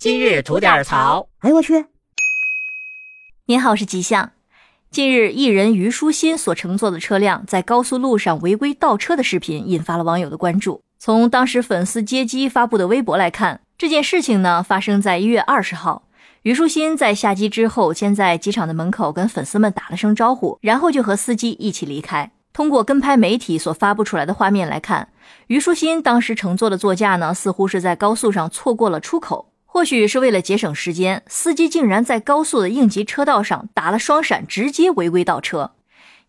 今日吐点槽。哎呦我去！您好，我是吉祥。近日，艺人虞书欣所乘坐的车辆在高速路上违规倒车的视频引发了网友的关注。从当时粉丝接机发布的微博来看，这件事情呢发生在一月二十号。虞书欣在下机之后，先在机场的门口跟粉丝们打了声招呼，然后就和司机一起离开。通过跟拍媒体所发布出来的画面来看，虞书欣当时乘坐的座驾呢，似乎是在高速上错过了出口。或许是为了节省时间，司机竟然在高速的应急车道上打了双闪，直接违规倒车。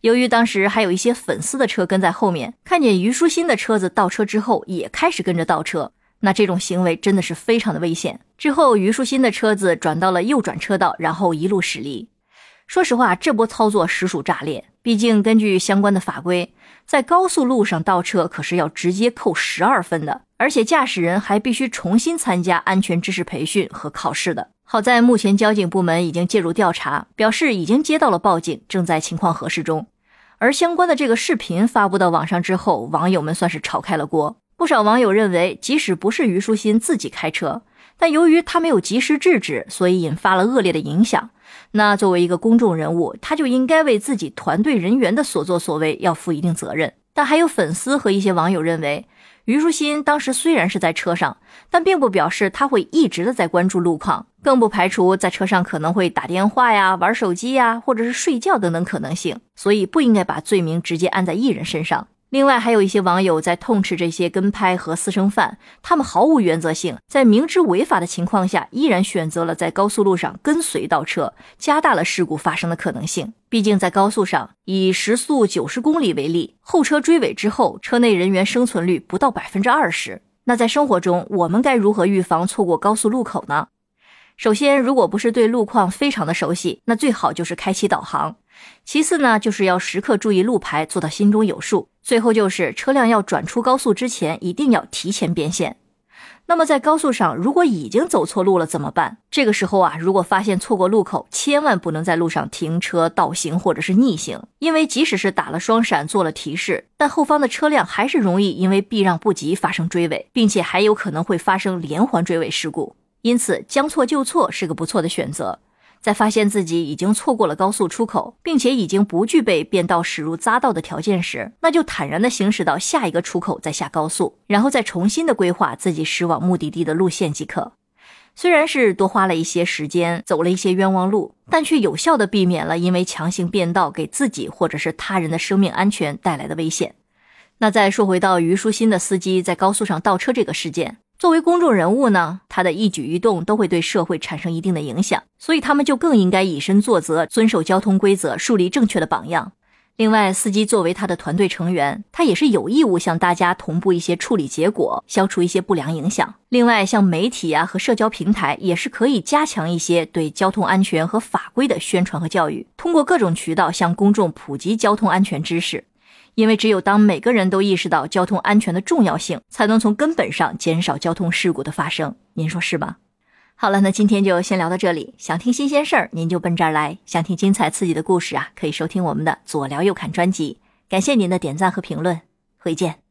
由于当时还有一些粉丝的车跟在后面，看见虞书欣的车子倒车之后，也开始跟着倒车。那这种行为真的是非常的危险。之后，虞书欣的车子转到了右转车道，然后一路驶离。说实话，这波操作实属炸裂。毕竟，根据相关的法规，在高速路上倒车可是要直接扣十二分的，而且驾驶人还必须重新参加安全知识培训和考试的。好在目前交警部门已经介入调查，表示已经接到了报警，正在情况核实中。而相关的这个视频发布到网上之后，网友们算是炒开了锅。不少网友认为，即使不是虞书欣自己开车，但由于他没有及时制止，所以引发了恶劣的影响。那作为一个公众人物，他就应该为自己团队人员的所作所为要负一定责任。但还有粉丝和一些网友认为，虞书欣当时虽然是在车上，但并不表示他会一直的在关注路况，更不排除在车上可能会打电话呀、玩手机呀，或者是睡觉等等可能性，所以不应该把罪名直接按在艺人身上。另外，还有一些网友在痛斥这些跟拍和私生饭，他们毫无原则性，在明知违法的情况下，依然选择了在高速路上跟随倒车，加大了事故发生的可能性。毕竟，在高速上，以时速九十公里为例，后车追尾之后，车内人员生存率不到百分之二十。那在生活中，我们该如何预防错过高速路口呢？首先，如果不是对路况非常的熟悉，那最好就是开启导航。其次呢，就是要时刻注意路牌，做到心中有数。最后就是车辆要转出高速之前，一定要提前变线。那么在高速上，如果已经走错路了怎么办？这个时候啊，如果发现错过路口，千万不能在路上停车倒行或者是逆行，因为即使是打了双闪做了提示，但后方的车辆还是容易因为避让不及发生追尾，并且还有可能会发生连环追尾事故。因此，将错就错是个不错的选择。在发现自己已经错过了高速出口，并且已经不具备变道驶入匝道的条件时，那就坦然的行驶到下一个出口，再下高速，然后再重新的规划自己驶往目的地的路线即可。虽然是多花了一些时间，走了一些冤枉路，但却有效的避免了因为强行变道给自己或者是他人的生命安全带来的危险。那再说回到虞书欣的司机在高速上倒车这个事件。作为公众人物呢，他的一举一动都会对社会产生一定的影响，所以他们就更应该以身作则，遵守交通规则，树立正确的榜样。另外，司机作为他的团队成员，他也是有义务向大家同步一些处理结果，消除一些不良影响。另外，像媒体啊和社交平台也是可以加强一些对交通安全和法规的宣传和教育，通过各种渠道向公众普及交通安全知识。因为只有当每个人都意识到交通安全的重要性，才能从根本上减少交通事故的发生。您说是吧？好了，那今天就先聊到这里。想听新鲜事儿，您就奔这儿来；想听精彩刺激的故事啊，可以收听我们的左聊右侃专辑。感谢您的点赞和评论，回见。